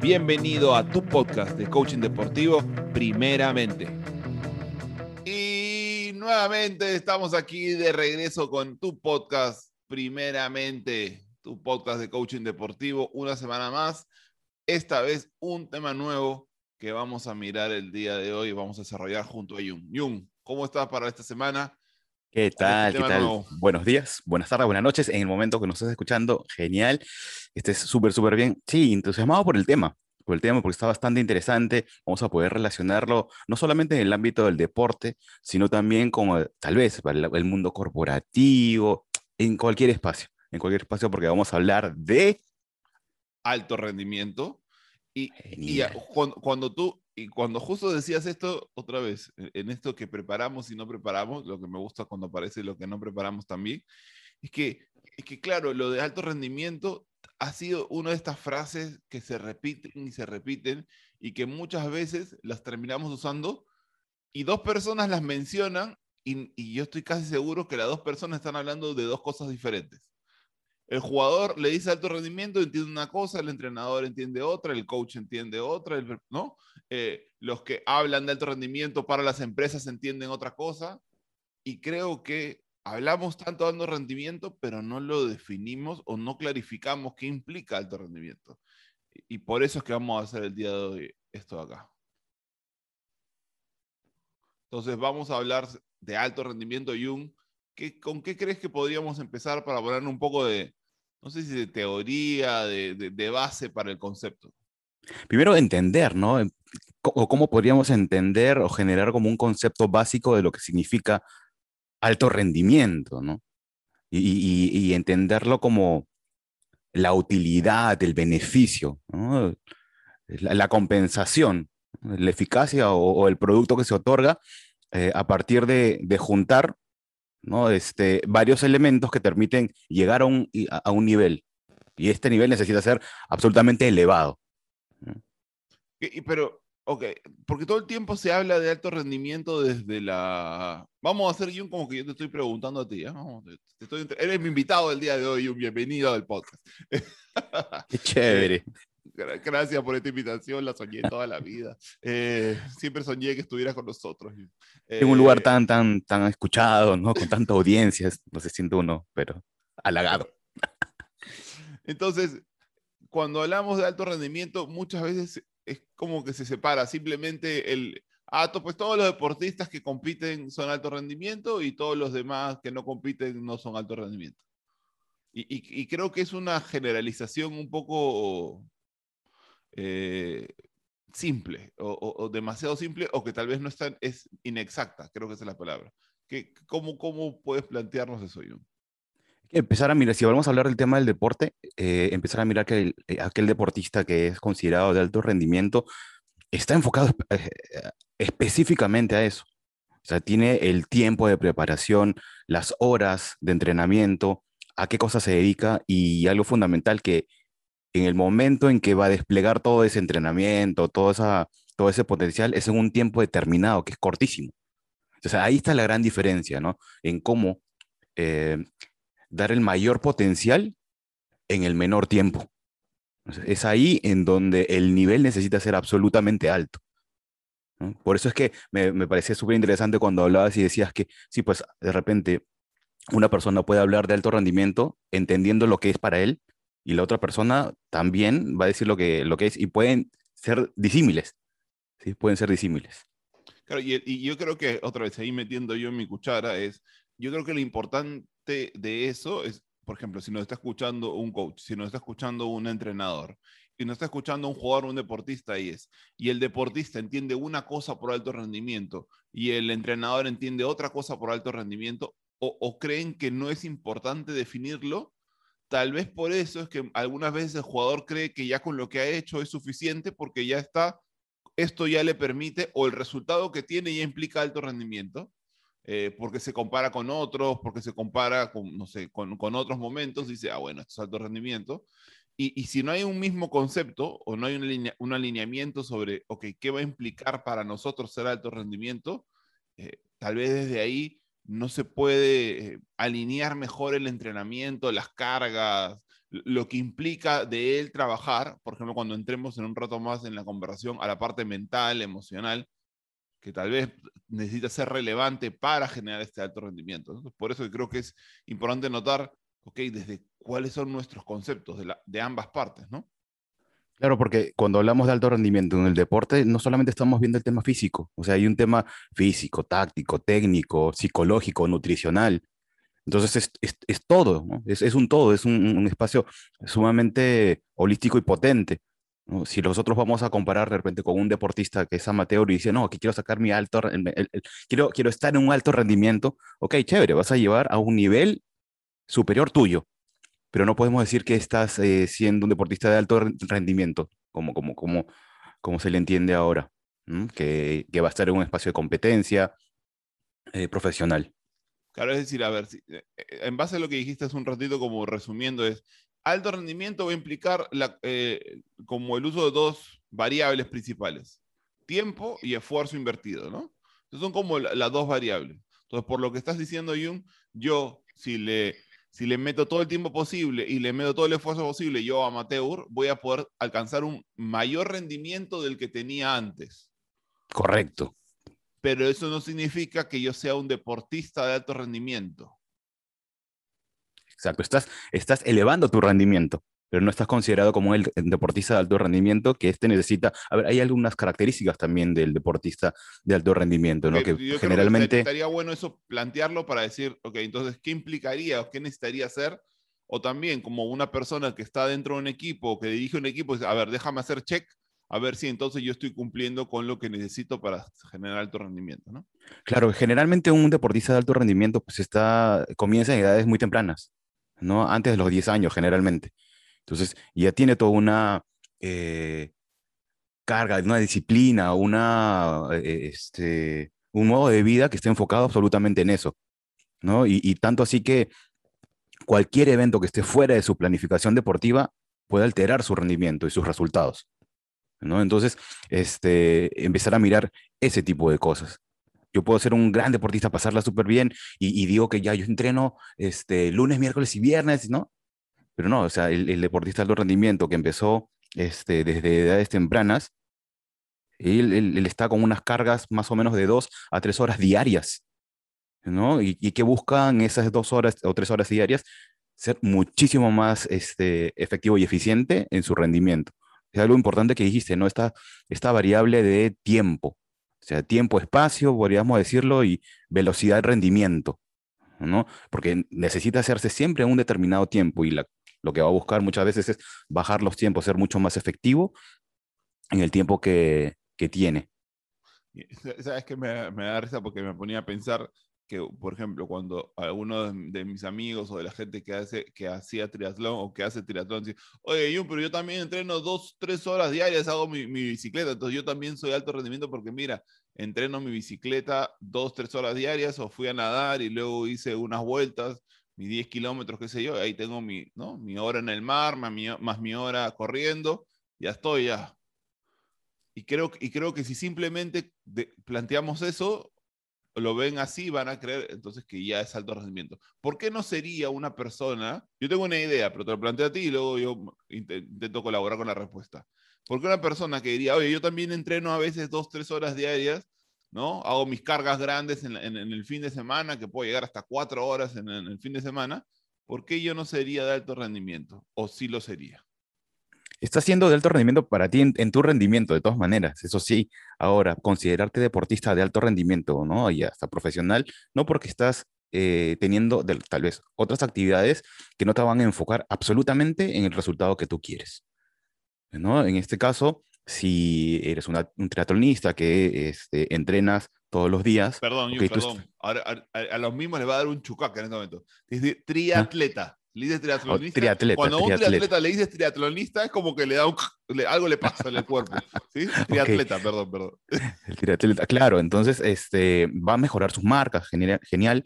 Bienvenido a tu podcast de coaching deportivo, primeramente. Y nuevamente estamos aquí de regreso con tu podcast, primeramente, tu podcast de coaching deportivo, una semana más. Esta vez un tema nuevo que vamos a mirar el día de hoy y vamos a desarrollar junto a Jung. Jung, ¿cómo estás para esta semana? ¿Qué tal? ¿Qué tal? Buenos días, buenas tardes, buenas noches. En el momento que nos estés escuchando, genial. Estés súper, súper bien. Sí, entusiasmado por el tema, por el tema porque está bastante interesante. Vamos a poder relacionarlo no solamente en el ámbito del deporte, sino también como tal vez para el mundo corporativo, en cualquier espacio, en cualquier espacio porque vamos a hablar de alto rendimiento. Y, y cuando, cuando tú y cuando justo decías esto, otra vez, e, en esto que preparamos y no preparamos, lo que me gusta cuando aparece lo que no preparamos también, es que, es que claro, lo de alto rendimiento ha sido una de estas frases que se repiten y se repiten y que muchas veces las terminamos usando y dos personas las mencionan y, yo estoy casi seguro que las dos personas están hablando de dos cosas diferentes. El jugador le dice alto rendimiento, entiende una cosa, el entrenador entiende otra, el coach entiende otra, ¿no? Eh, los que hablan de alto rendimiento para las empresas entienden otra cosa. Y creo que hablamos tanto de alto rendimiento, pero no lo definimos o no clarificamos qué implica alto rendimiento. Y por eso es que vamos a hacer el día de hoy esto acá. Entonces vamos a hablar de alto rendimiento, Jung. ¿Con qué crees que podríamos empezar para poner un poco de, no sé si de teoría, de, base para el concepto. Primero entender, ¿no? O cómo podríamos entender o generar como un concepto básico de lo que significa alto rendimiento, ¿no? Y, entenderlo como la utilidad, el beneficio, la, compensación, la eficacia o, el producto que se otorga eh, a partir de, juntar ¿no? Este, varios elementos que permiten llegar a un, a un nivel. Y este nivel necesita ser absolutamente elevado. pero, ok, porque todo el tiempo se habla de alto rendimiento desde la... Vamos a hacer, Jun, como que yo te estoy preguntando a ti. ¿eh? Eres mi invitado el día de hoy, un bienvenido al podcast. Qué chévere. Gracias por esta invitación, la soñé toda la vida. Eh, siempre soñé que estuvieras con nosotros. en un lugar eh, tan, tan, tan escuchado, ¿no? Con tanta audiencia, no se siente uno, pero halagado. Entonces, cuando hablamos de alto rendimiento, muchas veces es como que se separa simplemente el, ah, pues todos los deportistas que compiten son alto rendimiento y todos los demás que no compiten no son alto rendimiento. y creo que es una generalización un poco eh, simple o, demasiado simple o que tal vez no es, es inexacta, creo que es la palabra. ¿Qué, cómo, ¿Cómo puedes plantearnos eso, Jun? Empezar a mirar, si vamos a hablar del tema del deporte, eh, empezar a mirar que eh, aquel deportista que es considerado de alto rendimiento está enfocado específicamente a eso. O sea, tiene el tiempo de preparación, las horas de entrenamiento, a qué cosa se dedica y algo fundamental que en el momento en que va a desplegar todo ese entrenamiento, todo, esa, todo ese potencial, es en un tiempo determinado, que es cortísimo. O sea, ahí está la gran diferencia, ¿no? En cómo eh, dar el mayor potencial en el menor tiempo. Es ahí en donde el nivel necesita ser absolutamente alto. Por eso es que me, me parecía súper interesante cuando hablabas y decías que, sí, pues de repente una persona puede hablar de alto rendimiento entendiendo lo que es para él, y la otra persona también va a decir lo que, lo que es y pueden ser disímiles. ¿sí? Pueden ser disímiles. Claro, y, yo creo que, otra vez, ahí metiendo yo en mi cuchara, es, yo creo que lo importante de eso es, por ejemplo, si nos está escuchando un coach, si nos está escuchando un entrenador, y nos está escuchando un jugador, un deportista, y es, y el deportista entiende una cosa por alto rendimiento, y el entrenador entiende otra cosa por alto rendimiento, o, o creen que no es importante definirlo, Tal vez por eso es que algunas veces el jugador cree que ya con lo que ha hecho es suficiente porque ya está, esto ya le permite o el resultado que tiene ya implica alto rendimiento, eh, porque se compara con otros, porque se compara con, no sé, con, con otros momentos, dice, ah, bueno, esto es alto rendimiento. Y, y, si no hay un mismo concepto o no hay un, un, alineamiento sobre, ok, ¿qué va a implicar para nosotros ser alto rendimiento? Eh, tal vez desde ahí no se puede eh, alinear mejor el entrenamiento, las cargas, lo que implica de él trabajar, por ejemplo, cuando entremos en un rato más en la conversación a la parte mental, emocional, que tal vez necesita ser relevante para generar este alto rendimiento. por eso creo que es importante notar, ok, desde cuáles son nuestros conceptos de, ambas partes, ¿no? Claro, porque cuando hablamos de alto rendimiento en el deporte, no solamente estamos viendo el tema físico, o sea, hay un tema físico, táctico, técnico, psicológico, nutricional. Entonces es, es, todo, ¿no? es, es, un todo, es un, espacio sumamente holístico y potente. ¿No? Si nosotros vamos a comparar de repente con un deportista que es amateur y dice, no, aquí quiero sacar mi alto, el, el, el, quiero, quiero estar en un alto rendimiento, ok, chévere, vas a llevar a un nivel superior tuyo, pero no podemos decir que estás eh, siendo un deportista de alto rendimiento, como, como, como, como se le entiende ahora, que, que, va a estar en un espacio de competencia eh, profesional. Claro, es decir, a ver, si, eh, en base a lo que dijiste hace un ratito, como resumiendo, es alto rendimiento va a implicar la, eh, como el uso de dos variables principales, tiempo y esfuerzo invertido, ¿no? Entonces son como las la dos variables. Entonces, por lo que estás diciendo, Jung, yo, si le si le meto todo el tiempo posible y le meto todo el esfuerzo posible yo amateur, voy a poder alcanzar un mayor rendimiento del que tenía antes. Correcto. Pero eso no significa que yo sea un deportista de alto rendimiento. Exacto, estás, estás elevando tu rendimiento pero no estás considerado como el deportista de alto rendimiento, que este necesita, a ver, hay algunas características también del deportista de alto rendimiento, ¿no? Que Yo generalmente... Que estaría bueno eso plantearlo para decir, ok, entonces, ¿qué implicaría o qué necesitaría hacer? O también como una persona que está dentro de un equipo, que dirige un equipo, a ver, déjame hacer check, a ver si entonces yo estoy cumpliendo con lo que necesito para generar alto rendimiento, ¿no? Claro, generalmente un deportista de alto rendimiento pues está, comienza en edades muy tempranas, ¿no? Antes de los 10 años generalmente. Entonces, ya tiene toda una eh, carga, una disciplina, una, eh, este, un modo de vida que está enfocado absolutamente en eso. ¿no? Y, y, tanto así que cualquier evento que esté fuera de su planificación deportiva puede alterar su rendimiento y sus resultados. ¿no? Entonces, este, empezar a mirar ese tipo de cosas. Yo puedo ser un gran deportista, pasarla súper bien y, y, digo que ya yo entreno este, lunes, miércoles y viernes, ¿no? Pero no, o sea, el, deportista de alto rendimiento que empezó este, desde edades tempranas, él, él, está con unas cargas más o menos de dos a tres horas diarias, ¿no? Y, y que buscan esas dos horas o tres horas diarias ser muchísimo más este, efectivo y eficiente en su rendimiento. Es algo importante que dijiste, ¿no? Esta, esta variable de tiempo, sea, tiempo, espacio, podríamos decirlo, y velocidad, rendimiento, ¿no? Porque necesita hacerse siempre en un determinado tiempo y la lo que va a buscar muchas veces es bajar los tiempos, ser mucho más efectivo en el tiempo que, que tiene. Sabes que me, me, da risa porque me ponía a pensar que, por ejemplo, cuando alguno de, mis amigos o de la gente que, hace, que hacía triatlón o que hace triatlón dice, oye, yo, pero yo también entreno dos, tres horas diarias, hago mi, mi, bicicleta, entonces yo también soy alto rendimiento porque mira, entreno mi bicicleta dos, tres horas diarias o fui a nadar y luego hice unas vueltas mis 10 kilómetros, qué sé yo, ahí tengo mi, ¿no? mi hora en el mar, más mi, hora corriendo, ya estoy ya. Y creo, y creo que si simplemente planteamos eso, lo ven así, van a creer entonces que ya es alto rendimiento. ¿Por qué no sería una persona? Yo tengo una idea, pero te lo planteo a ti y luego yo intento colaborar con la respuesta. ¿Por qué una persona que diría, oye, yo también entreno a veces dos, tres horas diarias ¿no? Hago mis cargas grandes en, el fin de semana, que puedo llegar hasta cuatro horas en, el fin de semana, ¿por qué yo no sería de alto rendimiento? ¿O sí lo sería? Está siendo de alto rendimiento para ti en, tu rendimiento, de todas maneras. Eso sí, ahora, considerarte deportista de alto rendimiento, ¿no? Y hasta profesional, no porque estás eh, teniendo tal vez otras actividades que no te van a enfocar absolutamente en el resultado que tú quieres. ¿No? En este caso, si eres una, un triatlonista que este, entrenas todos los días. Perdón, okay, perdón. Ahora, a, a, los mismos les va a dar un chucaca en este momento. Dice triatleta. Le dices triatlonista. Oh, triatleta, Cuando a un triatleta. triatleta le dices triatlonista, es como que le da un, le, algo le pasa en el cuerpo. ¿sí? Triatleta, okay. perdón, perdón. El triatleta, claro. Entonces, este, va a mejorar sus marcas, genial, genial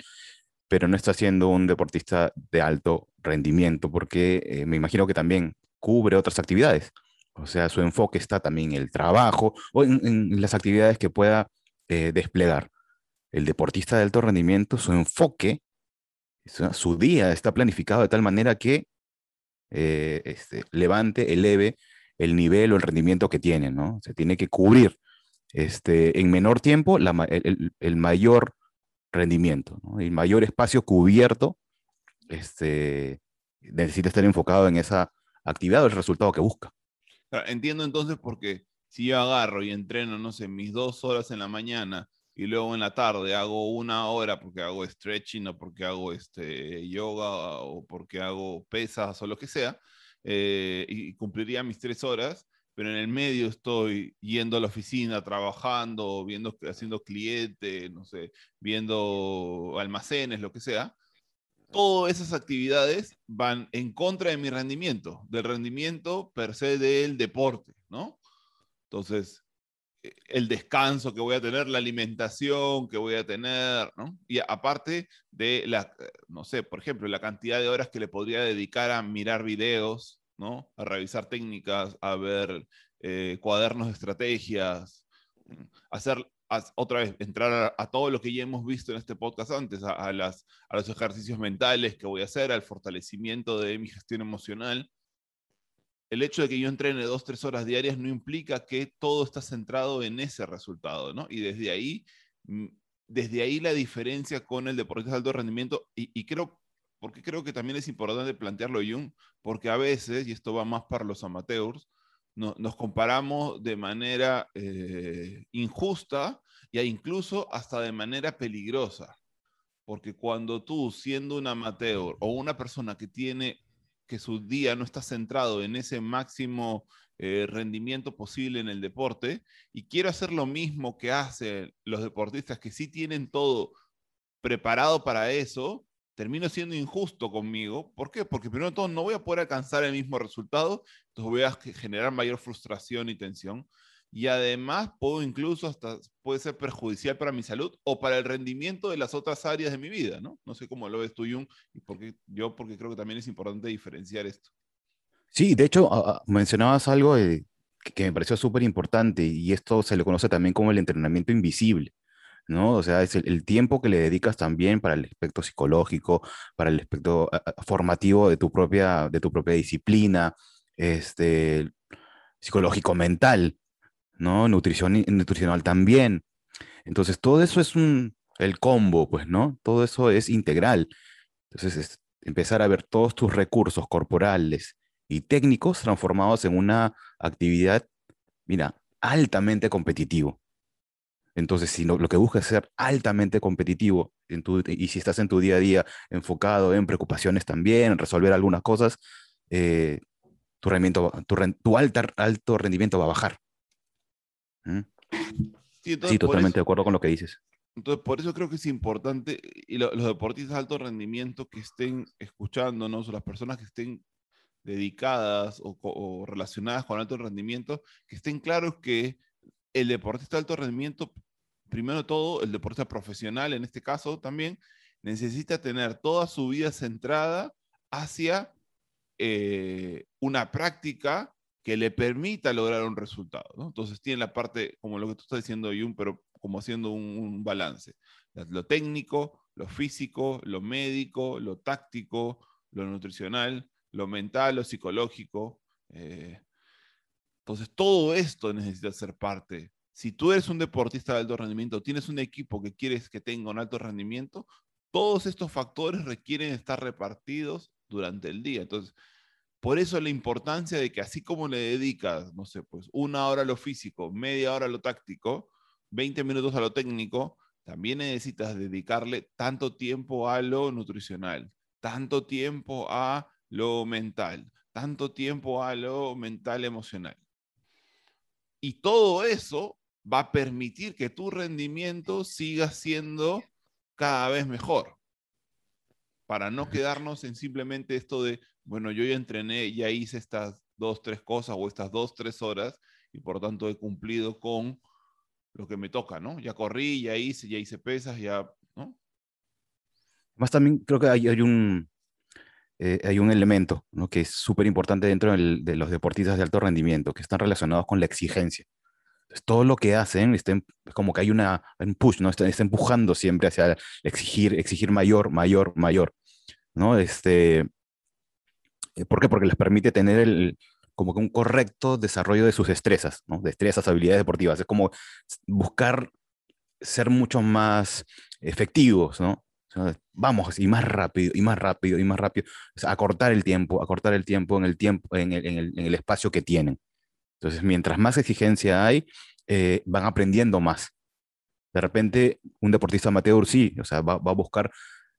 pero no está siendo un deportista de alto rendimiento, porque eh, me imagino que también cubre otras actividades. O sea, su enfoque está también en el trabajo o en, las actividades que pueda eh, desplegar. el deportista de alto rendimiento, su enfoque, su día está planificado de tal manera que eh, este, levante, eleve el nivel o el rendimiento que tiene, ¿no? Se tiene que cubrir este, en menor tiempo el, mayor rendimiento, el mayor espacio cubierto este, necesita estar enfocado en esa actividad o el resultado que busca. Entiendo entonces porque si yo agarro y entreno, no sé, mis dos horas en la mañana y luego en la tarde hago una hora porque hago stretching o porque hago este, yoga o porque hago pesas o lo que sea, eh, y cumpliría mis tres horas, pero en el medio estoy yendo a la oficina, trabajando, viendo, haciendo cliente, no sé, viendo almacenes, lo que sea, todas esas actividades van en contra de mi rendimiento, del rendimiento per se del deporte, ¿no? Entonces, eh, el descanso que voy a tener, la alimentación que voy a tener, ¿no? Y aparte de la, no sé, por ejemplo, la cantidad de horas que le podría dedicar a mirar videos, ¿no? A revisar técnicas, a ver eh, cuadernos de estrategias, hacer otra vez, entrar a, todo lo que ya hemos visto en este podcast antes, a, las, a los ejercicios mentales que voy a hacer, al fortalecimiento de mi gestión emocional. El hecho de que yo entrene dos, tres horas diarias no implica que todo está centrado en ese resultado, ¿no? Y desde ahí, mm, desde ahí la diferencia con el deportista de alto rendimiento, y, y creo, porque creo que también es importante plantearlo, Jung, porque a veces, y esto va más para los amateurs, nos comparamos de manera eh, injusta e incluso hasta de manera peligrosa. Porque cuando tú, siendo un amateur o una persona que tiene que su día no está centrado en ese máximo eh, rendimiento posible en el deporte y quiero hacer lo mismo que hacen los deportistas que sí tienen todo preparado para eso, termino siendo injusto conmigo. ¿Por qué? Porque primero de todo no voy a poder alcanzar el mismo resultado, entonces voy a generar mayor frustración y tensión. Y además puedo incluso hasta, puede ser perjudicial para mi salud o para el rendimiento de las otras áreas de mi vida, ¿no? No sé cómo lo ves tú, Jung, y porque, yo porque creo que también es importante diferenciar esto. Sí, de hecho, mencionabas algo que me pareció súper importante y esto se le conoce también como el entrenamiento invisible. ¿no? O sea, es el, tiempo que le dedicas también para el aspecto psicológico, para el aspecto formativo de tu propia, de tu propia disciplina, este, psicológico mental, ¿no? Nutrición, nutricional también. Entonces, todo eso es un, el combo, pues, ¿no? Todo eso es integral. Entonces, es empezar a ver todos tus recursos corporales y técnicos transformados en una actividad, mira, altamente competitivo. Entonces, si lo, que buscas es ser altamente competitivo en tu, y si estás en tu día a día enfocado en preocupaciones también, en resolver algunas cosas, eh, tu, rendimiento, tu, alto rendimiento va a bajar. ¿Mm? Sí, totalmente de acuerdo con lo que dices. Entonces, por eso creo que es importante, y los deportistas de alto rendimiento que estén escuchándonos, o las personas que estén dedicadas o, o relacionadas con alto rendimiento, que estén claros que el deportista de alto rendimiento, primero de todo, el deportista profesional en este caso también, necesita tener toda su vida centrada hacia eh, una práctica que le permita lograr un resultado. Entonces tiene la parte, como lo que tú estás diciendo, Jun, pero como haciendo un, balance. Lo técnico, lo físico, lo médico, lo táctico, lo nutricional, lo mental, lo psicológico. Eh, entonces, todo esto necesita ser parte. Si tú eres un deportista de alto rendimiento, tienes un equipo que quieres que tenga un alto rendimiento, todos estos factores requieren estar repartidos durante el día. Entonces, por eso la importancia de que así como le dedicas, no sé, pues una hora a lo físico, media hora a lo táctico, 20 minutos a lo técnico, también necesitas dedicarle tanto tiempo a lo nutricional, tanto tiempo a lo mental, tanto tiempo a lo mental emocional. Y todo eso va a permitir que tu rendimiento siga siendo cada vez mejor. Para no quedarnos en simplemente esto de, bueno, yo ya entrené, ya hice estas dos, tres cosas o estas dos, tres horas y por tanto he cumplido con lo que me toca, ¿no? Ya corrí, ya hice, ya hice pesas, ya, ¿no? Más también creo que hay, hay un, eh, hay un elemento ¿no? que es súper importante dentro de los deportistas de alto rendimiento, que están relacionados con la exigencia. todo lo que hacen es como que hay una, un push, ¿no? Está, está, empujando siempre hacia exigir, exigir mayor, mayor, mayor, ¿no? Este, ¿Por qué? Porque les permite tener el, como que un correcto desarrollo de sus destrezas, ¿no? Destrezas, habilidades deportivas. Es como buscar ser mucho más efectivos, ¿no? vamos, y más rápido, y más rápido, y más rápido. acortar el tiempo, acortar el tiempo en el tiempo, en el, en el, espacio que tienen. Entonces, mientras más exigencia hay, eh, van aprendiendo más. De repente, un deportista amateur sí, o sea, va, va a buscar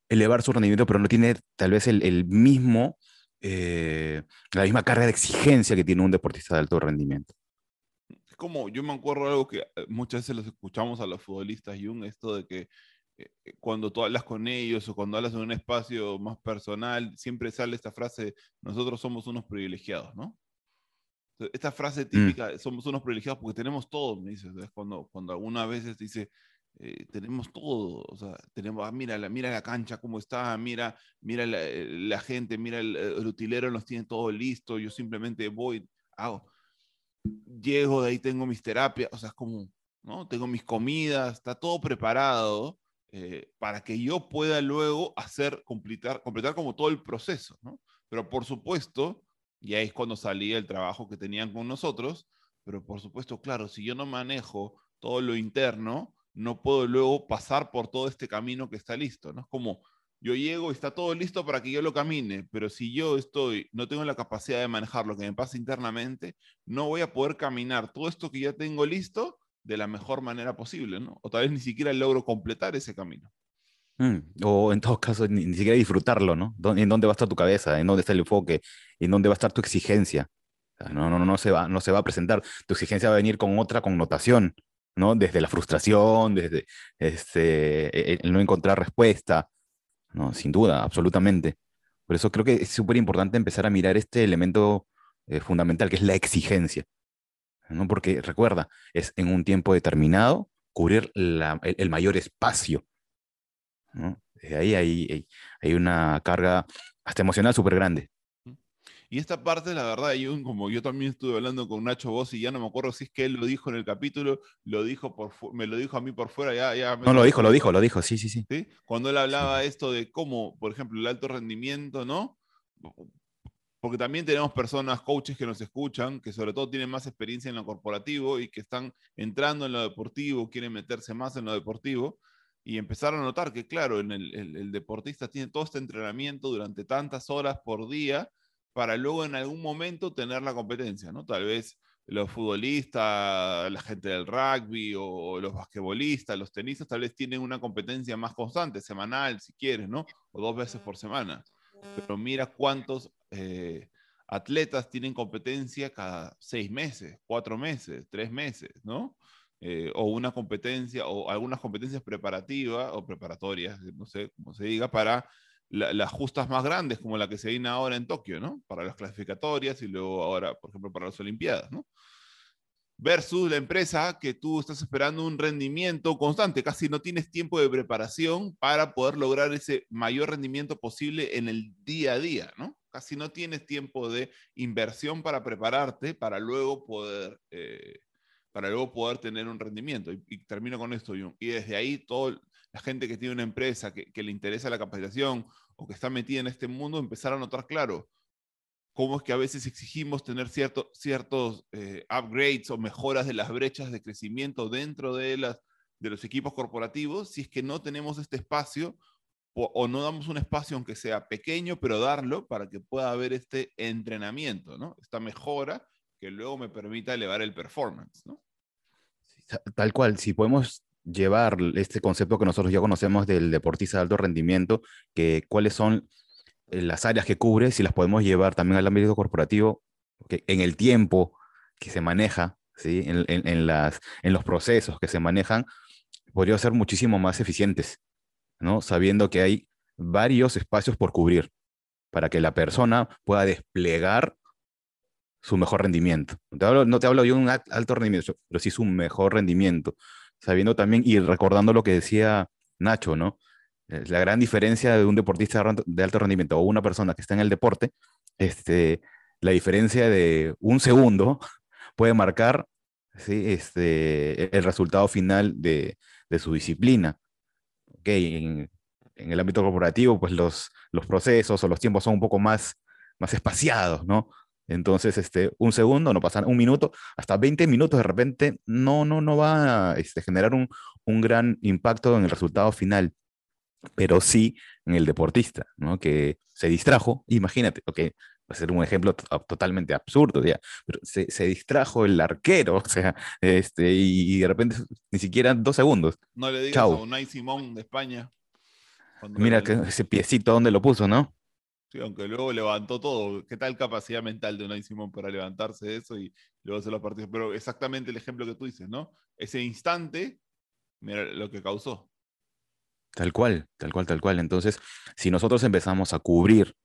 elevar su rendimiento, pero no tiene tal vez el mismo, eh, la misma carga de exigencia que tiene un deportista de alto rendimiento. Es como, yo me acuerdo algo que eh, muchas veces los escuchamos a los futbolistas, Jung, esto de que cuando tú hablas con ellos o cuando hablas en un espacio más personal, siempre sale esta frase, nosotros somos unos privilegiados, ¿no? Esta frase mm. típica, somos unos privilegiados porque tenemos todo, me dices, es cuando, cuando alguna vez dice, eh, tenemos todo, o sea, tenemos, ah, mira, la, mira la cancha cómo está, mira, mira la, eh, gente, mira el, el, utilero nos tiene todo listo, yo simplemente voy, hago, llego, de ahí tengo mis terapias, o sea, es como, ¿no? Tengo mis comidas, está todo preparado eh, para que yo pueda luego hacer, completar, completar como todo el proceso, ¿no? Pero por supuesto, y ahí es cuando salía el trabajo que tenían con nosotros, pero por supuesto, claro, si yo no manejo todo lo interno, no puedo luego pasar por todo este camino que está listo, ¿no? Es como yo llego y está todo listo para que yo lo camine, pero si yo estoy, no tengo la capacidad de manejar lo que me pasa internamente, no voy a poder caminar todo esto que ya tengo listo de la mejor manera posible, ¿no? O tal vez ni siquiera logro completar ese camino. Mm, o en todo caso, ni, siquiera disfrutarlo, ¿no? ¿En dónde va a estar tu cabeza? ¿En dónde está el enfoque? ¿En dónde va a estar tu exigencia? no, no, no, se va, no se va a presentar. Tu exigencia va a venir con otra connotación, ¿no? Desde la frustración, desde este, e, el no encontrar respuesta, ¿no? Sin duda, absolutamente. Por eso creo que es súper importante empezar a mirar este elemento eh, fundamental, que es la exigencia. ¿no? Porque recuerda, es en un tiempo determinado cubrir el, mayor espacio Ahí hay, hay, una carga hasta emocional súper grande. Y esta parte, la verdad, yo, como yo también estuve hablando con Nacho y ya no me acuerdo si es que él lo dijo en el capítulo, lo dijo por me lo dijo a mí por fuera, ya, ya No, lo dijo, lo dijo, lo dijo, sí, sí, sí. Cuando él hablaba esto de cómo, por ejemplo, el alto rendimiento, ¿no? Porque también tenemos personas, coaches que nos escuchan, que sobre todo tienen más experiencia en lo corporativo y que están entrando en lo deportivo, quieren meterse más en lo deportivo y empezaron a notar que, claro, en el, deportista tiene todo este entrenamiento durante tantas horas por día para luego en algún momento tener la competencia, ¿no? Tal vez los futbolistas, la gente del rugby o los basquetbolistas, los tenistas, tal vez tienen una competencia más constante, semanal, si quieres, ¿no? O dos veces por semana. Pero mira cuántos eh, atletas tienen competencia cada seis meses, cuatro meses, tres meses, ¿no? Eh, o una competencia, o algunas competencias preparativas o preparatorias, no sé cómo se diga, para las justas más grandes, como la que se viene ahora en Tokio, ¿no? Para las clasificatorias y luego ahora, por ejemplo, para las Olimpiadas, ¿no? Versus la empresa que tú estás esperando un rendimiento constante, casi no tienes tiempo de preparación para poder lograr ese mayor rendimiento posible en el día a día, ¿no? Casi no tienes tiempo de inversión para prepararte para luego poder eh, para luego poder tener un rendimiento. Y, termino con esto, Y desde ahí, toda la gente que tiene una empresa que, le interesa la capacitación o que está metida en este mundo, empezar a notar claro cómo es que a veces exigimos tener cierto, ciertos eh, upgrades o mejoras de las brechas de crecimiento dentro de, las, de los equipos corporativos, si es que no tenemos este espacio o, no damos un espacio, aunque sea pequeño, pero darlo para que pueda haber este entrenamiento, ¿no? esta mejora que luego me permita elevar el performance. tal cual, si podemos llevar este concepto que nosotros ya conocemos del deportista de alto rendimiento, que cuáles son eh, las áreas que cubre, si las podemos llevar también al ámbito corporativo, que en el tiempo que se maneja, ¿sí? en, en, las, en los procesos que se manejan, podría ser muchísimo más eficientes, ¿no? sabiendo que hay varios espacios por cubrir para que la persona pueda desplegar su mejor rendimiento. Te hablo, no te hablo de un alto rendimiento, pero sí su mejor rendimiento. Sabiendo también y recordando lo que decía Nacho, ¿no? La gran diferencia de un deportista de alto rendimiento o una persona que está en el deporte, este, la diferencia de un segundo puede marcar ¿sí? este, el resultado final de, de su disciplina. Okay, en, en, el ámbito corporativo, pues los, los procesos o los tiempos son un poco más, más espaciados, ¿no? Entonces, este, un segundo, no pasa un minuto, hasta 20 minutos de repente no, no, no va a este, generar un, un gran impacto en el resultado final, pero sí en el deportista, ¿no? Que se distrajo, imagínate, ok, va a ser un ejemplo totalmente absurdo, ya, pero se, se, distrajo el arquero, o sea, este, y, de repente ni siquiera dos segundos. No le digas a Unai Simón de España. Mira que ese piecito, ¿dónde lo puso, no? Aunque luego levantó todo. ¿Qué tal capacidad mental de Unai Simón para levantarse de eso y luego hacer los partidos? Pero exactamente el ejemplo que tú dices, ¿no? Ese instante, mira lo que causó. Tal cual, tal cual, tal cual. Entonces, si nosotros empezamos a cubrir,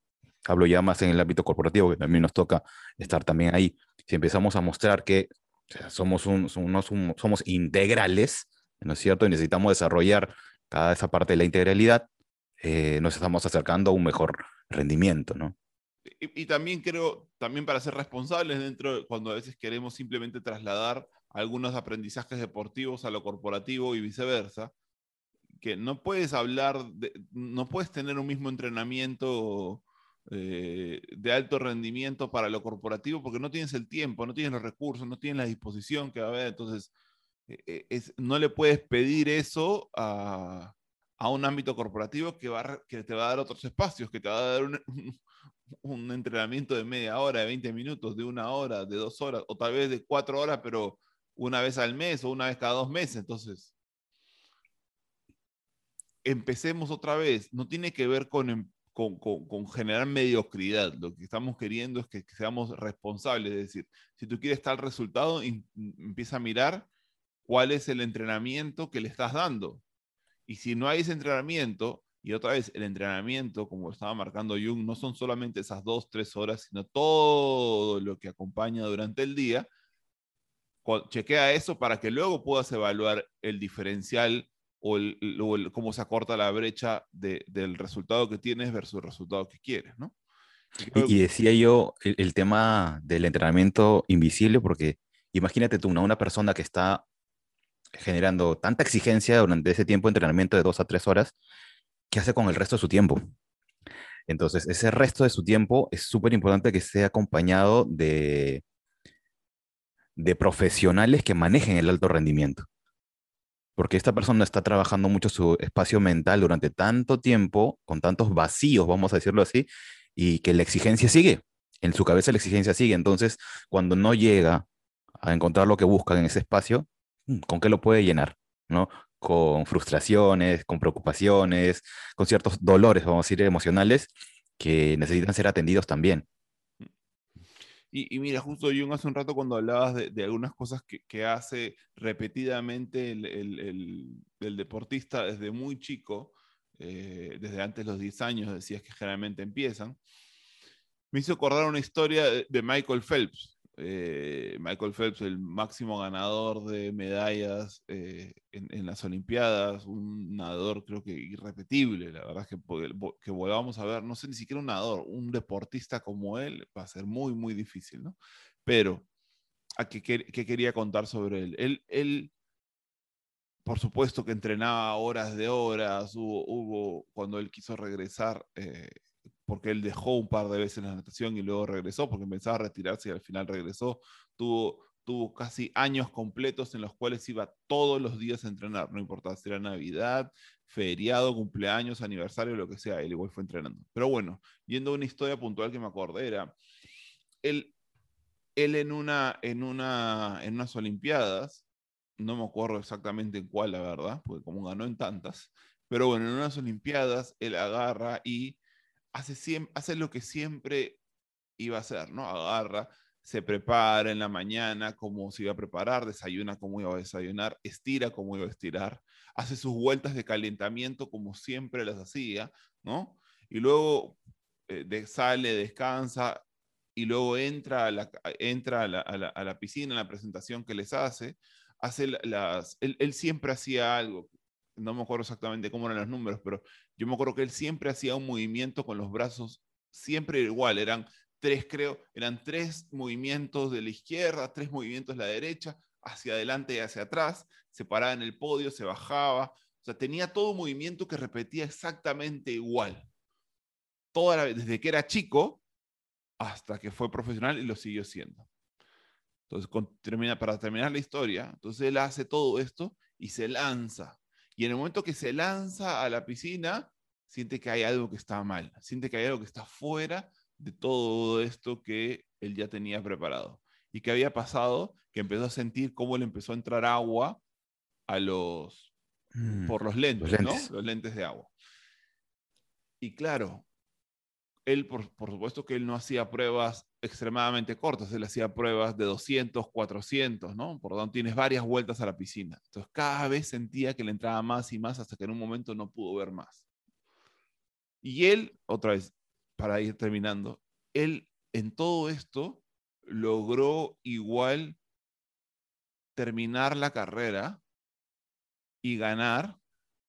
hablo ya más en el ámbito corporativo, que también nos toca estar también ahí, si empezamos a mostrar que somos, un, somos, integrales, ¿no es cierto? Y necesitamos desarrollar cada esa parte de la integralidad, eh, nos estamos acercando a un mejor rendimiento, ¿no? Y, también creo, también para ser responsables dentro, cuando a veces queremos simplemente trasladar algunos aprendizajes deportivos a lo corporativo y viceversa, que no puedes hablar, de, no puedes tener un mismo entrenamiento eh, de alto rendimiento para lo corporativo porque no tienes el tiempo, no tienes los recursos, no tienes la disposición que va a haber. Entonces, eh, es, no le puedes pedir eso a, a un ámbito corporativo que, va, que te va a dar otros espacios, que te va a dar un, un, entrenamiento de media hora, de 20 minutos, de una hora, de dos horas, o tal vez de cuatro horas, pero una vez al mes o una vez cada dos meses. Entonces, empecemos otra vez. No tiene que ver con, em, con, con, generar mediocridad. Lo que estamos queriendo es que, seamos responsables. Es decir, si tú quieres tal resultado, empieza a mirar cuál es el entrenamiento que le estás dando y si no hay ese entrenamiento, y otra vez, el entrenamiento, como estaba marcando Jung, no son solamente esas dos, tres horas, sino todo lo que acompaña durante el día. Chequea eso para que luego puedas evaluar el diferencial o, el, cómo se acorta la brecha del resultado que tienes versus el resultado que quieres, ¿no? Y, decía yo el, tema del entrenamiento invisible, porque imagínate tú, una persona que está generando tanta exigencia durante ese tiempo de entrenamiento de dos a tres horas, ¿qué hace con el resto de su tiempo? Entonces, ese resto de su tiempo es súper importante que esté acompañado de, de profesionales que manejen el alto rendimiento. Porque esta persona está trabajando mucho su espacio mental durante tanto tiempo, con tantos vacíos, vamos a decirlo así, y que la exigencia sigue. En su cabeza la exigencia sigue. Entonces, cuando no llega a encontrar lo que busca en ese espacio, ¿con qué lo puede llenar? ¿no? Con frustraciones, con preocupaciones, con ciertos dolores, vamos a decir, emocionales que necesitan ser atendidos también. Y, mira, justo Jung hace un rato cuando hablabas de, algunas cosas que, hace repetidamente el, deportista desde muy chico, eh, desde antes de los 10 años, decías que generalmente empiezan, me hizo acordar una historia de Michael Phelps. Eh, Michael Phelps, el máximo ganador de medallas eh, en, las Olimpiadas, un nadador creo que irrepetible, la verdad que, que volvamos a ver, no sé ni siquiera un nadador, un deportista como él va a ser muy, muy difícil, ¿no? Pero, ¿a qué, quería contar sobre él? Él, por supuesto que entrenaba horas de horas, hubo, hubo cuando él quiso regresar, eh, porque él dejó un par de veces la natación y luego regresó, porque empezaba a retirarse y al final regresó. Tuvo, tuvo casi años completos en los cuales iba todos los días a entrenar, no importaba si era Navidad, feriado, cumpleaños, aniversario, lo que sea, él igual fue entrenando. Pero bueno, yendo a una historia puntual que me acordé, era, él, él en, una, en, una, en unas Olimpiadas, no me acuerdo exactamente en cuál, la verdad, porque como ganó en tantas, pero bueno, en unas Olimpiadas él agarra y hace, hace lo que siempre iba a hacer, ¿no? Agarra, se prepara en la mañana como se iba a preparar, desayuna como iba a desayunar, estira como iba a estirar, hace sus vueltas de calentamiento como siempre las hacía, ¿no? Y luego eh, sale, descansa y luego entra a la, entra a la, piscina, en la presentación que les hace, hace las, él, él siempre hacía algo, no me acuerdo exactamente cómo eran los números, pero yo me acuerdo que él siempre hacía un movimiento con los brazos, siempre igual, eran tres, creo, eran tres movimientos de la izquierda, tres movimientos de la derecha, hacia adelante y hacia atrás, se paraba en el podio, se bajaba, o sea, tenía todo un movimiento que repetía exactamente igual. Toda desde que era chico hasta que fue profesional y lo siguió siendo. Entonces, para terminar la historia, entonces él hace todo esto y se lanza. Y en el momento que se lanza a la piscina, siente que hay algo que está mal, siente que hay algo que está fuera de todo esto que él ya tenía preparado. ¿Y qué había pasado? Que empezó a sentir cómo le empezó a entrar agua a los, mm, por los lentes, los lentes. ¿no? Los lentes de agua. Y claro, él, por, por, supuesto que él no hacía pruebas extremadamente cortas, él hacía pruebas de 200, 400, ¿no? Por donde tienes varias vueltas a la piscina. Entonces cada vez sentía que le entraba más y más hasta que en un momento no pudo ver más. Y él, otra vez, para ir terminando, él en todo esto logró igual terminar la carrera y ganar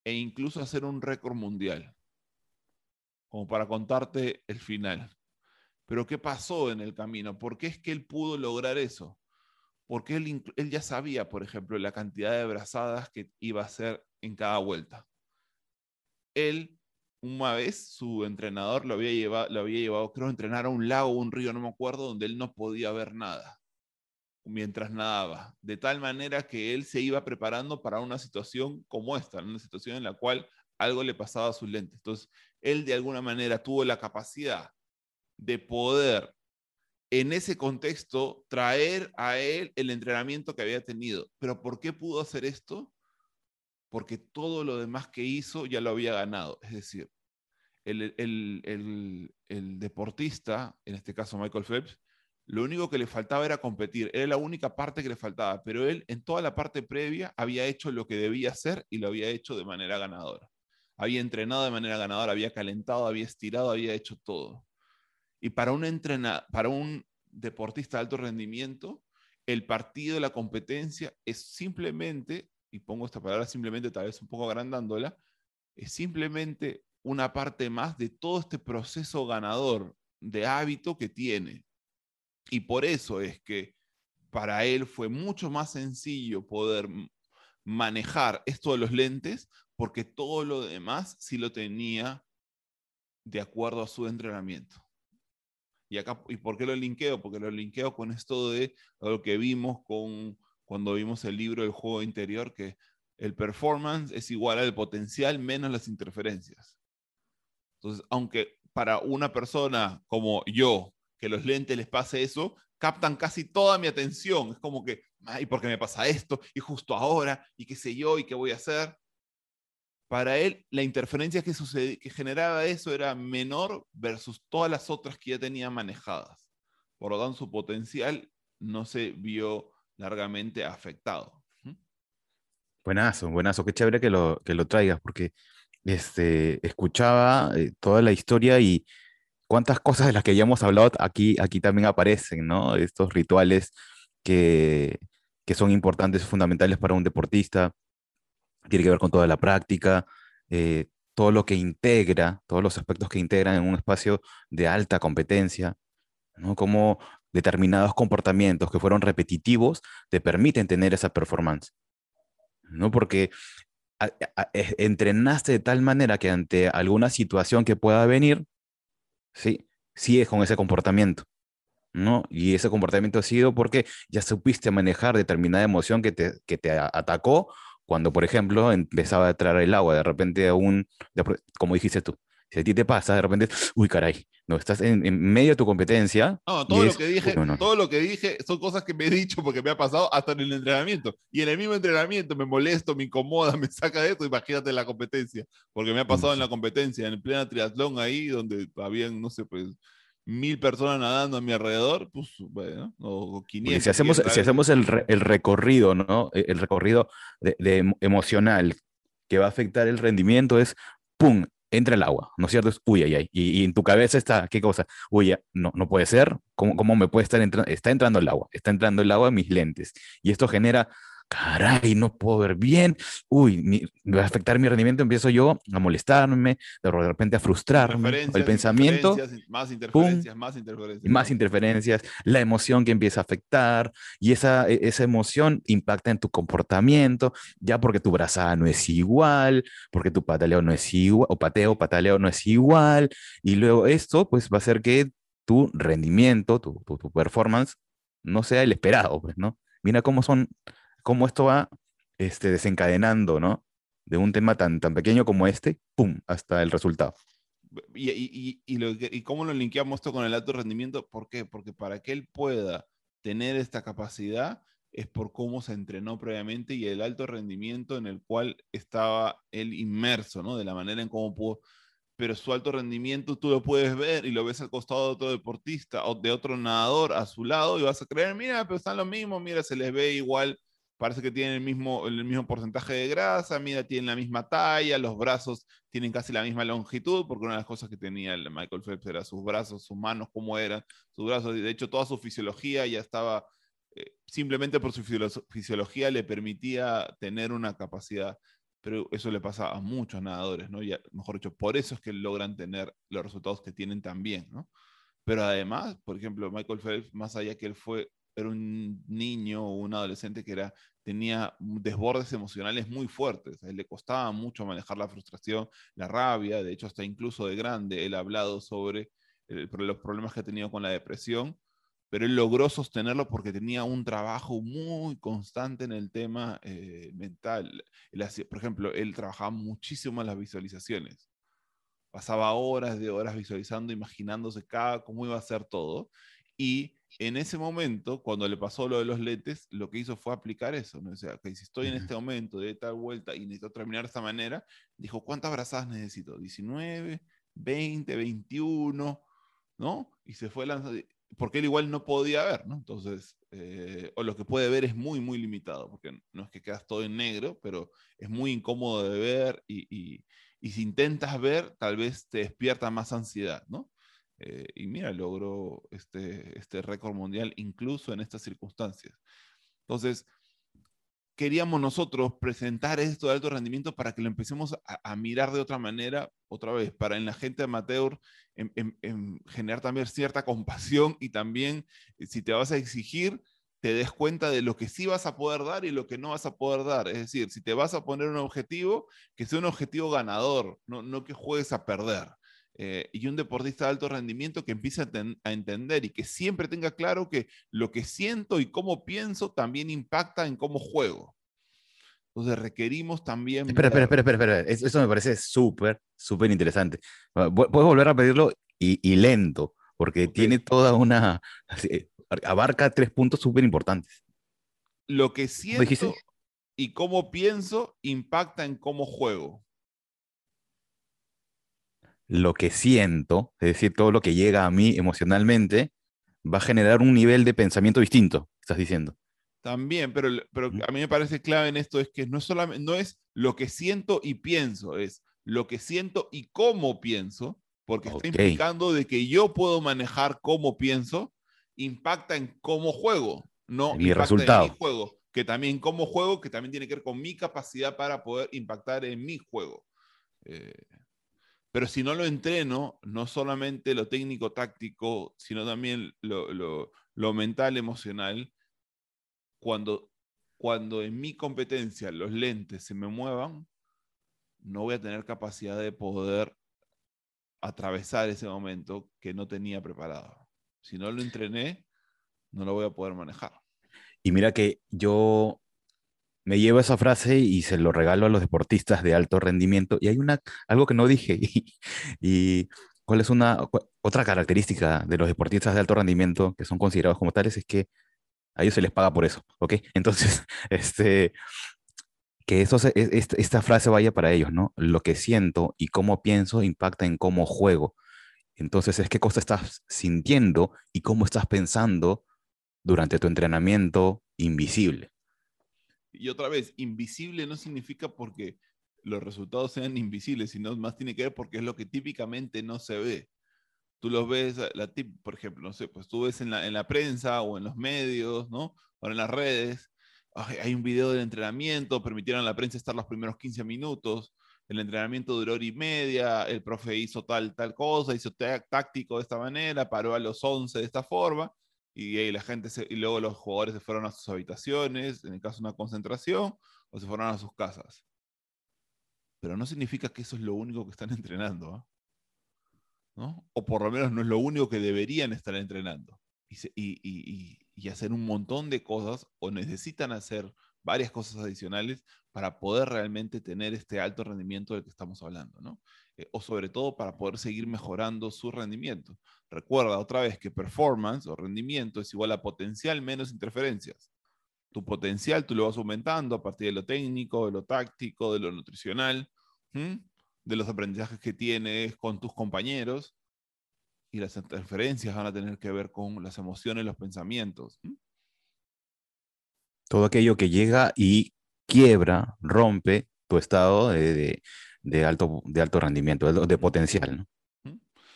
e incluso hacer un récord mundial, como para contarte el final. Pero ¿qué pasó en el camino? ¿Por qué es que él pudo lograr eso? Porque él, él ya sabía, por ejemplo, la cantidad de brazadas que iba a hacer en cada vuelta. Él una vez su entrenador lo había llevado, lo había llevado creo, a entrenar a un lago o un río, no me acuerdo, donde él no podía ver nada mientras nadaba, de tal manera que él se iba preparando para una situación como esta, una situación en la cual algo le pasaba a sus lentes. Entonces, él de alguna manera tuvo la capacidad de poder en ese contexto traer a él el entrenamiento que había tenido. Pero ¿por qué pudo hacer esto? porque todo lo demás que hizo ya lo había ganado. Es decir, el, deportista, en este caso Michael Phelps, lo único que le faltaba era competir, era la única parte que le faltaba, pero él en toda la parte previa había hecho lo que debía hacer y lo había hecho de manera ganadora. Había entrenado de manera ganadora, había calentado, había estirado, había hecho todo. Y para un, para un deportista de alto rendimiento, el partido la competencia es simplemente y pongo esta palabra simplemente tal vez un poco agrandándola, es simplemente una parte más de todo este proceso ganador de hábito que tiene. Y por eso es que para él fue mucho más sencillo poder manejar esto de los lentes, porque todo lo demás sí lo tenía de acuerdo a su entrenamiento. Y acá, ¿y por qué lo linkeo? Porque lo linkeo con esto de lo que vimos con cuando vimos el libro del juego interior, que el performance es igual al potencial menos las interferencias. Entonces, aunque para una persona como yo, que los lentes les pase eso, captan casi toda mi atención. Es como que, ¿y por qué me pasa esto? Y justo ahora, y qué sé yo, y qué voy a hacer. Para él, la interferencia que, que generaba eso era menor versus todas las otras que ya tenía manejadas. Por lo tanto, su potencial no se vio largamente afectado. Buenazo, buenazo, qué chévere que lo, que lo traigas, porque este, escuchaba eh, toda la historia y cuántas cosas de las que ya hemos hablado aquí, aquí también aparecen, ¿no? Estos rituales que, que son importantes, fundamentales para un deportista, tiene que ver con toda la práctica, eh, todo lo que integra, todos los aspectos que integran en un espacio de alta competencia, ¿no? Como determinados comportamientos que fueron repetitivos te permiten tener esa performance. ¿no? Porque entrenaste de tal manera que ante alguna situación que pueda venir, ¿sí? sigues con ese comportamiento. ¿no? Y ese comportamiento ha sido porque ya supiste manejar determinada emoción que te, que te atacó cuando, por ejemplo, empezaba a entrar el agua, de repente aún, como dijiste tú, si a ti te pasa, de repente, uy, caray, no, estás en, medio de tu competencia. No, todo lo que dije, todo lo que dije son cosas que me he dicho porque me ha pasado hasta en el entrenamiento. Y en el mismo entrenamiento me molesto, me incomoda, me saca de esto, imagínate la competencia. Porque me ha pasado en la competencia, en el pleno triatlón ahí, donde habían, no sé, pues mil personas nadando a mi alrededor, pues bueno, o 500. si hacemos, si hacemos el, el, recorrido, ¿no? E, el recorrido de, de emocional que va a afectar el rendimiento es, ¡pum!, entra el agua, ¿no es cierto? Es, uy, ay, ay. Y, en tu cabeza está, ¿qué cosa? Uy, no, no puede ser. ¿Cómo, cómo me puede estar entrando? Está entrando el agua, está entrando el agua a mis lentes. Y esto genera caray, no puedo ver bien, uy, me va a afectar mi rendimiento, empiezo yo a molestarme, de repente a frustrarme, el pensamiento, más interferencias, más interferencias. Más interferencias, la emoción que empieza a afectar, y esa, e, esa emoción impacta en tu comportamiento, ya porque tu brazada no es igual, porque tu pataleo no es igual, o pateo, pataleo no es igual, y luego esto pues va a hacer que tu rendimiento, tu, tu, tu performance, no sea el esperado, pues, ¿no? Mira cómo son cómo esto va este, desencadenando, ¿no? De un tema tan, tan pequeño como este, ¡pum!, hasta el resultado. Y, y, y, lo, y cómo lo linkeamos esto con el alto rendimiento, ¿por qué? Porque para que él pueda tener esta capacidad es por cómo se entrenó previamente y el alto rendimiento en el cual estaba él inmerso, ¿no? De la manera en cómo pudo pero su alto rendimiento tú lo puedes ver y lo ves al costado de otro deportista o de otro nadador a su lado y vas a creer, mira, pero están lo mismo, mira, se les ve igual parece que tienen el mismo, el mismo porcentaje de grasa, mira, tienen la misma talla, los brazos tienen casi la misma longitud, porque una de las cosas que tenía el Michael Phelps era sus brazos, sus manos, cómo eran sus brazos, de hecho toda su fisiología ya estaba, eh, simplemente por su fisiología le permitía tener una capacidad, pero eso le pasa a muchos nadadores, ¿no? Ya, mejor dicho, por eso es que logran tener los resultados que tienen también, ¿no? Pero además, por ejemplo, Michael Phelps, más allá que él fue era un niño o un adolescente que era, tenía desbordes emocionales muy fuertes. A él le costaba mucho manejar la frustración, la rabia. De hecho, hasta incluso de grande, él ha hablado sobre los problemas que ha tenido con la depresión, pero él logró sostenerlo porque tenía un trabajo muy constante en el tema eh, mental. por ejemplo, él trabajaba muchísimo en las visualizaciones. Pasaba horas de horas visualizando, imaginándose cada, cómo iba a ser todo. Y en ese momento, cuando le pasó lo de los lentes, lo que hizo fue aplicar eso. ¿no? O sea, que si estoy en este momento de tal vuelta y necesito terminar de esta manera, dijo, ¿cuántas brazadas necesito? 19, 20, 21, ¿no? Y se fue lanzando, porque él igual no podía ver, ¿no? Entonces, eh, o lo que puede ver es muy, muy limitado, porque no es que quedas todo en negro, pero es muy incómodo de ver y, y, y si intentas ver, tal vez te despierta más ansiedad, ¿no? Eh, y mira, logró este, este récord mundial incluso en estas circunstancias. Entonces, queríamos nosotros presentar esto de alto rendimiento para que lo empecemos a, mirar de otra manera, otra vez, para en la gente amateur en, generar también cierta compasión y también eh, si te vas a exigir, te des cuenta de lo que sí vas a poder dar y lo que no vas a poder dar. Es decir, si te vas a poner un objetivo, que sea un objetivo ganador, no, no que juegues a perder. Eh, y un deportista de alto rendimiento que empiece a, entender y que siempre tenga claro que lo que siento y cómo pienso también impacta en cómo juego. Entonces requerimos también... Espera, espera, espera, espera, Eso me parece súper, súper interesante. Puedes volver a pedirlo y, lento, porque tiene toda una... Abarca tres puntos súper importantes. Lo que siento y cómo pienso impacta en cómo juego lo que siento, es decir, todo lo que llega a mí emocionalmente, va a generar un nivel de pensamiento distinto, estás diciendo. También, pero, pero a mí me parece clave en esto es que no, solamente, no es lo que siento y pienso, es lo que siento y cómo pienso, porque está implicando de que yo puedo manejar cómo pienso, impacta en cómo juego, no mi resultado. en mi juego, que también cómo juego, que también tiene que ver con mi capacidad para poder impactar en mi juego. Eh, pero si no lo entreno, no solamente lo técnico-táctico, sino también lo, mental, emocional, cuando, cuando en mi competencia los lentes se me muevan, no voy a tener capacidad de poder atravesar ese momento que no tenía preparado. Si no lo entrené, no lo voy a poder manejar. Y mira que yo me llevo esa frase y se lo regalo a los deportistas de alto rendimiento. Y hay una, algo que no dije. Y, cuál es una otra característica de los deportistas de alto rendimiento que son considerados como tales es que a ellos se les paga por eso, ¿ok? Entonces, este, que eso esta frase vaya para ellos, ¿no? Lo que siento y cómo pienso impacta en cómo juego. Entonces, es qué cosa estás sintiendo y cómo estás pensando durante tu entrenamiento invisible. Y otra vez, invisible no significa porque los resultados sean invisibles, sino más tiene que ver porque es lo que típicamente no se ve. Tú los ves, la por ejemplo, no sé, pues tú ves en la, en la prensa o en los medios, ¿no? O en las redes, hay un video del entrenamiento, permitieron a la prensa estar los primeros 15 minutos, el entrenamiento duró hora y media, el profe hizo tal, tal cosa, hizo táctico de esta manera, paró a los 11 de esta forma, y, ahí la gente y luego los jugadores se fueron a sus habitaciones, en el caso de una concentración, o se fueron a sus casas. Pero no significa que eso es lo único que están entrenando. ¿ah? ¿no? O por lo menos no es lo único que deberían estar entrenando. Y, y, hacer un montón de cosas o necesitan hacer varias cosas adicionales para poder realmente tener este alto rendimiento del que estamos hablando, ¿no? Eh, o sobre todo para poder seguir mejorando su rendimiento. Recuerda otra vez que performance o rendimiento es igual a potencial menos interferencias. Tu potencial tú lo vas aumentando a partir de lo técnico, de lo táctico, de lo nutricional, de los aprendizajes que tienes con tus compañeros y las interferencias van a tener que ver con las emociones, los pensamientos. Todo aquello que llega y quiebra, rompe tu estado de, alto, de alto rendimiento, de, potencial.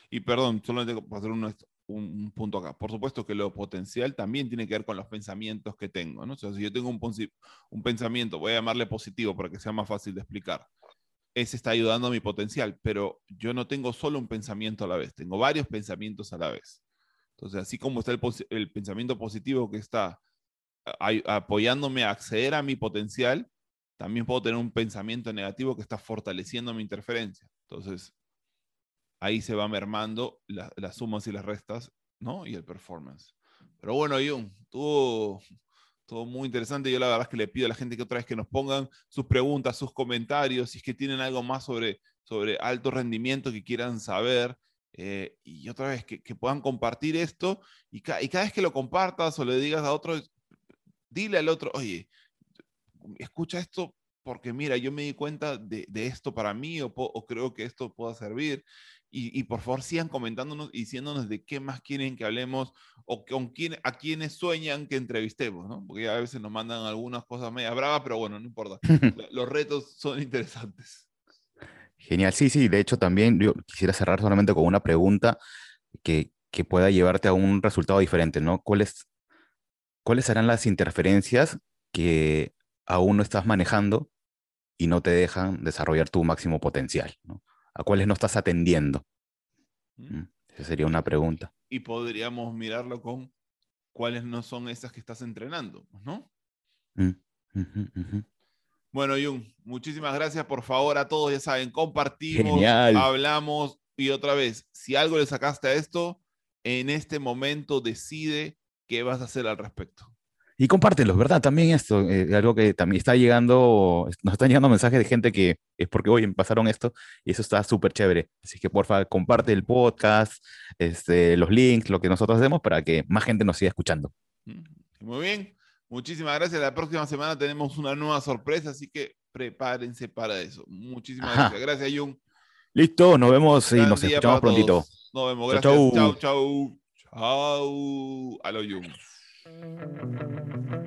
Y perdón, solamente para hacer un, un, punto acá. Por supuesto que lo potencial también tiene que ver con los pensamientos que tengo. ¿no? O si yo tengo un, un pensamiento, voy a llamarle positivo para que sea más fácil de explicar ese está ayudando a mi potencial, pero yo no tengo solo un pensamiento a la vez, tengo varios pensamientos a la vez. Entonces, así como está el, pensamiento positivo que está apoyándome a acceder a mi potencial, también puedo tener un pensamiento negativo que está fortaleciendo mi interferencia. Entonces, ahí se va mermando las sumas y las restas, ¿no? Y el performance. Pero bueno, Jung, tú todo muy interesante. Yo la verdad es que le pido a la gente que otra vez que nos pongan sus preguntas, sus comentarios, si es que tienen algo más sobre, sobre alto rendimiento que quieran saber. Eh, y otra vez que, puedan compartir esto y, y, cada vez que lo compartas o le digas a otro, dile al otro, oye, escucha esto porque mira, yo me di cuenta de, de esto para mí o, o, creo que esto pueda servir y, por favor sigan comentándonos y diciéndonos de qué más quieren que hablemos o con quién, a quiénes sueñan que entrevistemos, ¿no? Porque a veces nos mandan algunas cosas media bravas, pero bueno, no importa. Los retos son interesantes. Genial, sí, sí, de hecho también yo quisiera cerrar solamente con una pregunta que, que pueda llevarte a un resultado diferente, ¿no? ¿Cuáles, ¿Cuáles serán las interferencias que aún no estás manejando y no te dejan desarrollar tu máximo potencial, ¿no? a cuáles no estás atendiendo? Mm. Esa sería una pregunta. Y podríamos mirarlo con cuáles no son esas que estás entrenando, ¿no? Mm, bueno, Jung, muchísimas gracias. Por favor, a todos, ya saben, compartimos, hablamos y otra vez, si algo le sacaste a esto, en este momento decide qué vas a hacer al respecto. Y compártelo, ¿verdad? También esto, eh, algo que también está llegando, nos están llegando mensajes de gente que es porque, hoy pasaron esto y eso está súper chévere. Así que, porfa, comparte el podcast, este, los links, lo que nosotros hacemos para que más gente nos siga escuchando. Muy bien, muchísimas gracias. La próxima semana tenemos una nueva sorpresa, así que prepárense para eso. Muchísimas gracias. Gracias, Jung. Listo, nos vemos y nos escuchamos prontito. Nos vemos, gracias. Chau, chau. Chau, chau. Chau. Jung. Thank you.